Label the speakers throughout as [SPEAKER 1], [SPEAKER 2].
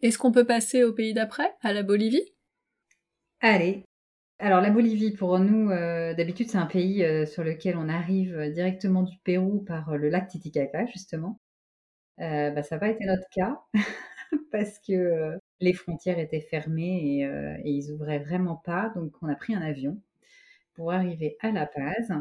[SPEAKER 1] Est-ce qu'on peut passer au pays d'après, à la Bolivie?
[SPEAKER 2] Allez. Alors la Bolivie, pour nous, euh, d'habitude, c'est un pays euh, sur lequel on arrive directement du Pérou par le lac Titicaca, justement. bah, ça n'a pas été notre cas parce que les frontières étaient fermées et, et, ils ouvraient vraiment pas. Donc on a pris un avion pour arriver à La Paz.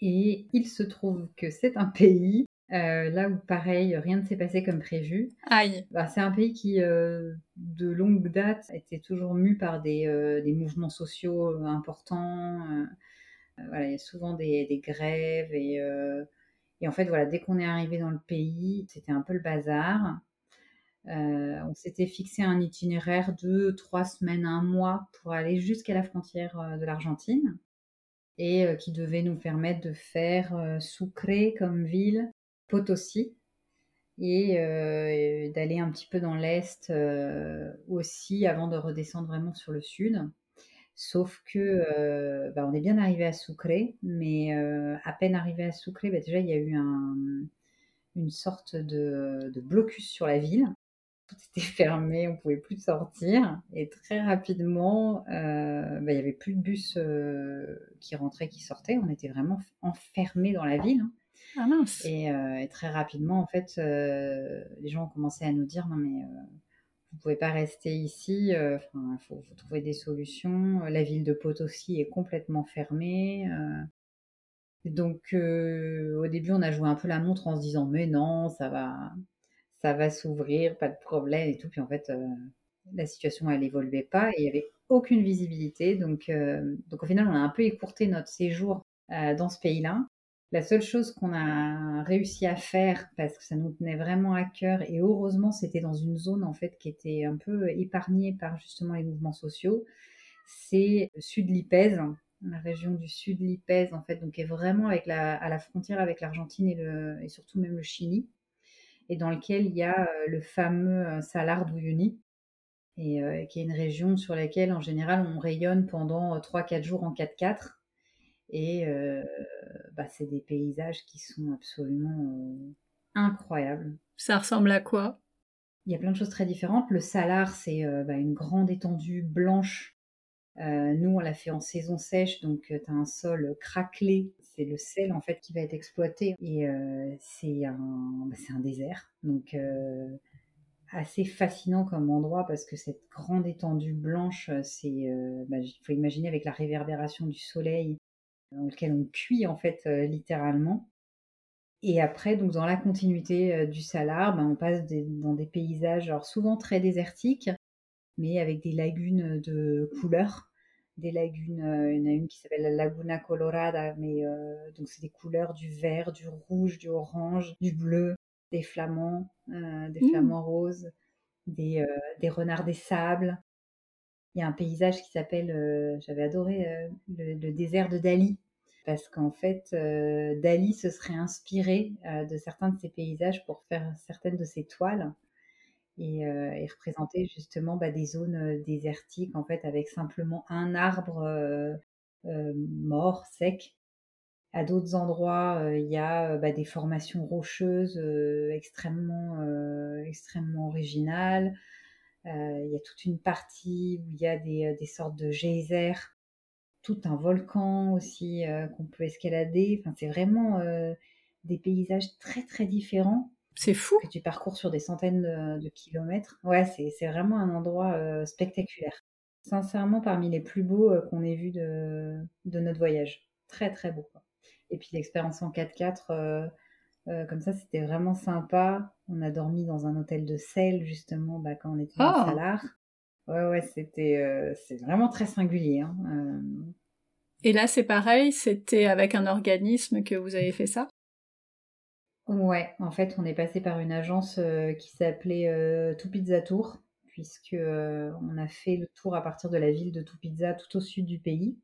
[SPEAKER 2] Et il se trouve que c'est un pays euh, là où pareil, rien ne s'est passé comme prévu.
[SPEAKER 1] Aïe.
[SPEAKER 2] Bah, c'est un pays qui, euh, de longue date, était toujours mu par des, euh, des mouvements sociaux importants. voilà, il y a souvent des, des grèves et, et, en fait, voilà, dès qu'on est arrivé dans le pays, c'était un peu le bazar. on s'était fixé un itinéraire de trois semaines, un mois pour aller jusqu'à la frontière de l'Argentine et qui devait nous permettre de faire Sucre comme ville, Potosi et euh, d'aller un petit peu dans l'est euh, aussi avant de redescendre vraiment sur le sud. Sauf que euh, bah, on est bien arrivé à Sucre, mais à peine arrivé à Sucre, bah, déjà il y a eu une sorte de, blocus sur la ville. Tout était fermé, on pouvait plus sortir. Et très rapidement, bah, il n'y avait plus de bus qui rentraient, qui sortaient. On était vraiment enfermés dans la ville. Hein.
[SPEAKER 1] Ah.
[SPEAKER 2] Euh, et, très rapidement, en fait, euh, les gens ont commencé à nous dire non mais euh, vous pouvez pas rester ici. il faut, trouver des solutions. La ville de Potosi est complètement fermée. donc au début, on a joué un peu la montre en se disant mais non, ça va, ça va s'ouvrir, pas de problème et tout. Puis en fait, la situation elle évoluait pas et il y avait aucune visibilité. Donc, donc au final, on a un peu écourté notre séjour dans ce pays-là. La seule chose qu'on a réussi à faire, parce que ça nous tenait vraiment à cœur, et heureusement c'était dans une zone en fait qui était un peu épargnée par justement les mouvements sociaux, c'est sud Lipèze, la région du sud Lipèze en fait, donc est vraiment à la frontière avec l'Argentine et, et surtout même le Chili, et dans lequel il y a euh, le fameux euh, Salar d'Uyuni, et euh, qui est une région sur laquelle en général on rayonne pendant 3-4 jours en 4x4 et bah, c'est des paysages qui sont absolument incroyables.
[SPEAKER 1] Ça ressemble à quoi?
[SPEAKER 2] Il y a plein de choses très différentes. Le salar, c'est bah, une grande étendue blanche. nous, on l'a fait en saison sèche, donc tu as un sol craquelé. C'est le sel en fait qui va être exploité et c'est un, bah, un, désert. Donc assez fascinant comme endroit parce que cette grande étendue blanche, c'est, il faut imaginer avec la réverbération du soleil dans lequel on cuit en fait euh, littéralement. Et après, donc dans la continuité euh, du salar, ben, on passe dans des paysages alors souvent très désertiques, mais avec des lagunes de couleurs. Des lagunes, euh, il y en a une qui s'appelle la Laguna Colorada, mais donc c'est des couleurs du vert, du rouge, du orange, du bleu, des flamants, des mmh. flamants roses, des, des renards des sables, il y a un paysage qui s'appelle, euh, j'avais adoré euh, le, désert de Dali, parce qu'en fait, euh, Dali se serait inspiré de certains de ces paysages pour faire certaines de ses toiles et, représenter justement bah, des zones désertiques, en fait, avec simplement un arbre mort, sec. À d'autres endroits, il y a bah, des formations rocheuses extrêmement, extrêmement originales. Euh, il y a toute une partie où il y a des, euh, sortes de geysers, tout un volcan aussi euh, qu'on peut escalader. Enfin, c'est vraiment des paysages très très différents.
[SPEAKER 1] C'est fou.
[SPEAKER 2] Que tu parcours sur des centaines de, kilomètres. Ouais, c'est vraiment un endroit spectaculaire. Sincèrement, parmi les plus beaux qu'on ait vus de, de, notre voyage. Très très beau. Et puis l'expérience en 4x4 euh, comme ça, c'était vraiment sympa. On a dormi dans un hôtel de sel, justement, bah, quand on était oh. Salar. Ouais, ouais, c'était euh, c'est vraiment très singulier. Hein, euh.
[SPEAKER 1] Et là, c'est pareil, c'était avec un organisme que vous avez fait ça?
[SPEAKER 2] Ouais, en fait, on est passé par une agence qui s'appelait Tupizza Tour, puisque on a fait le tour à partir de la ville de Tupizza, tout au sud du pays,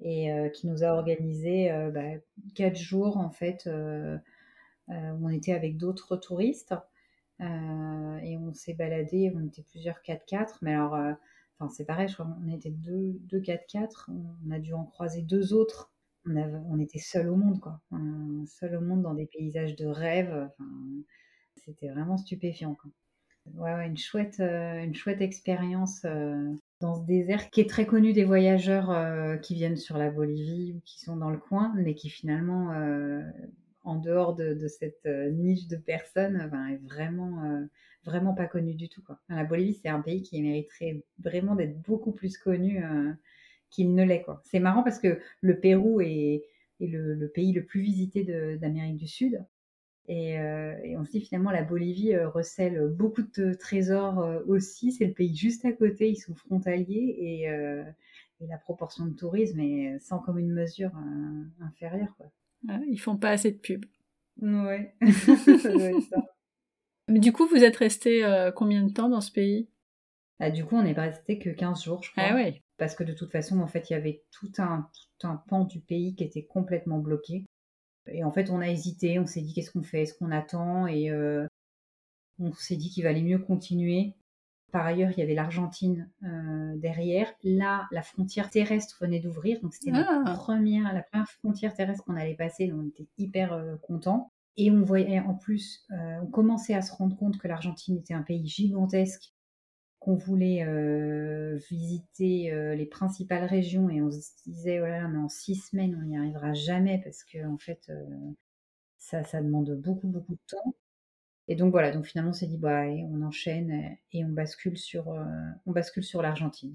[SPEAKER 2] et qui nous a organisé bah, quatre jours en fait euh, où on était avec d'autres touristes. Euh, et on s'est baladé, on était plusieurs 4x4, mais alors, euh, enfin c'est pareil, je crois était deux, 4x4, on a dû en croiser deux autres on, était seul au monde, quoi. seul au monde dans des paysages de rêve. C'était vraiment stupéfiant. Quoi. Ouais, ouais, une chouette, une chouette expérience, dans ce désert qui est très connu des voyageurs, qui viennent sur la Bolivie ou qui sont dans le coin, mais qui finalement, en dehors de cette, heu, niche de personnes, enfin est vraiment, heu, vraiment pas connu du tout, quoi. La Bolivie, c'est un pays qui mériterait vraiment d'être beaucoup plus connu, qu'il ne l'est. C'est marrant parce que le Pérou est le pays le plus visité d'Amérique du Sud et on se dit finalement la Bolivie, recèle beaucoup de trésors, aussi. C'est le pays juste à côté, ils sont frontaliers et et la proportion de tourisme est sans commune mesure, inférieure, quoi.
[SPEAKER 1] Ouais, ils font pas assez de pub.
[SPEAKER 2] Ouais, ça doit être ça.
[SPEAKER 1] Mais du coup, vous êtes restés, heu, combien de temps dans ce pays?
[SPEAKER 2] Bah, du coup, on n'est pas restés que 15 jours, je
[SPEAKER 1] Ah
[SPEAKER 2] crois,
[SPEAKER 1] ouais.
[SPEAKER 2] parce que de toute façon, en fait, il y avait tout un tout un pan du pays qui était complètement bloqué et en fait, on a hésité, on s'est dit: «Qu'est-ce qu'on fait? Est-ce qu'on attend?» et heu, on s'est dit qu'il valait mieux continuer. Par ailleurs, il y avait l'Argentine, heu, derrière. Là, la frontière terrestre venait d'ouvrir, donc c'était
[SPEAKER 1] Ah!
[SPEAKER 2] 1re la 1re frontière terrestre qu'on allait passer, donc on était hyper, heu, contents et on voyait en plus, heu, on commençait à se rendre compte que l'Argentine était un pays gigantesque, qu'on voulait, visiter, les principales régions et on se disait: «Oh là là, mais en 6 semaines, on n'y arrivera jamais» parce qu'en fait, heu, ça ça demande beaucoup, beaucoup de temps et donc voilà, donc finalement, on s'est dit: «Bah, on enchaîne et on bascule sur, heu, on bascule sur l'Argentine».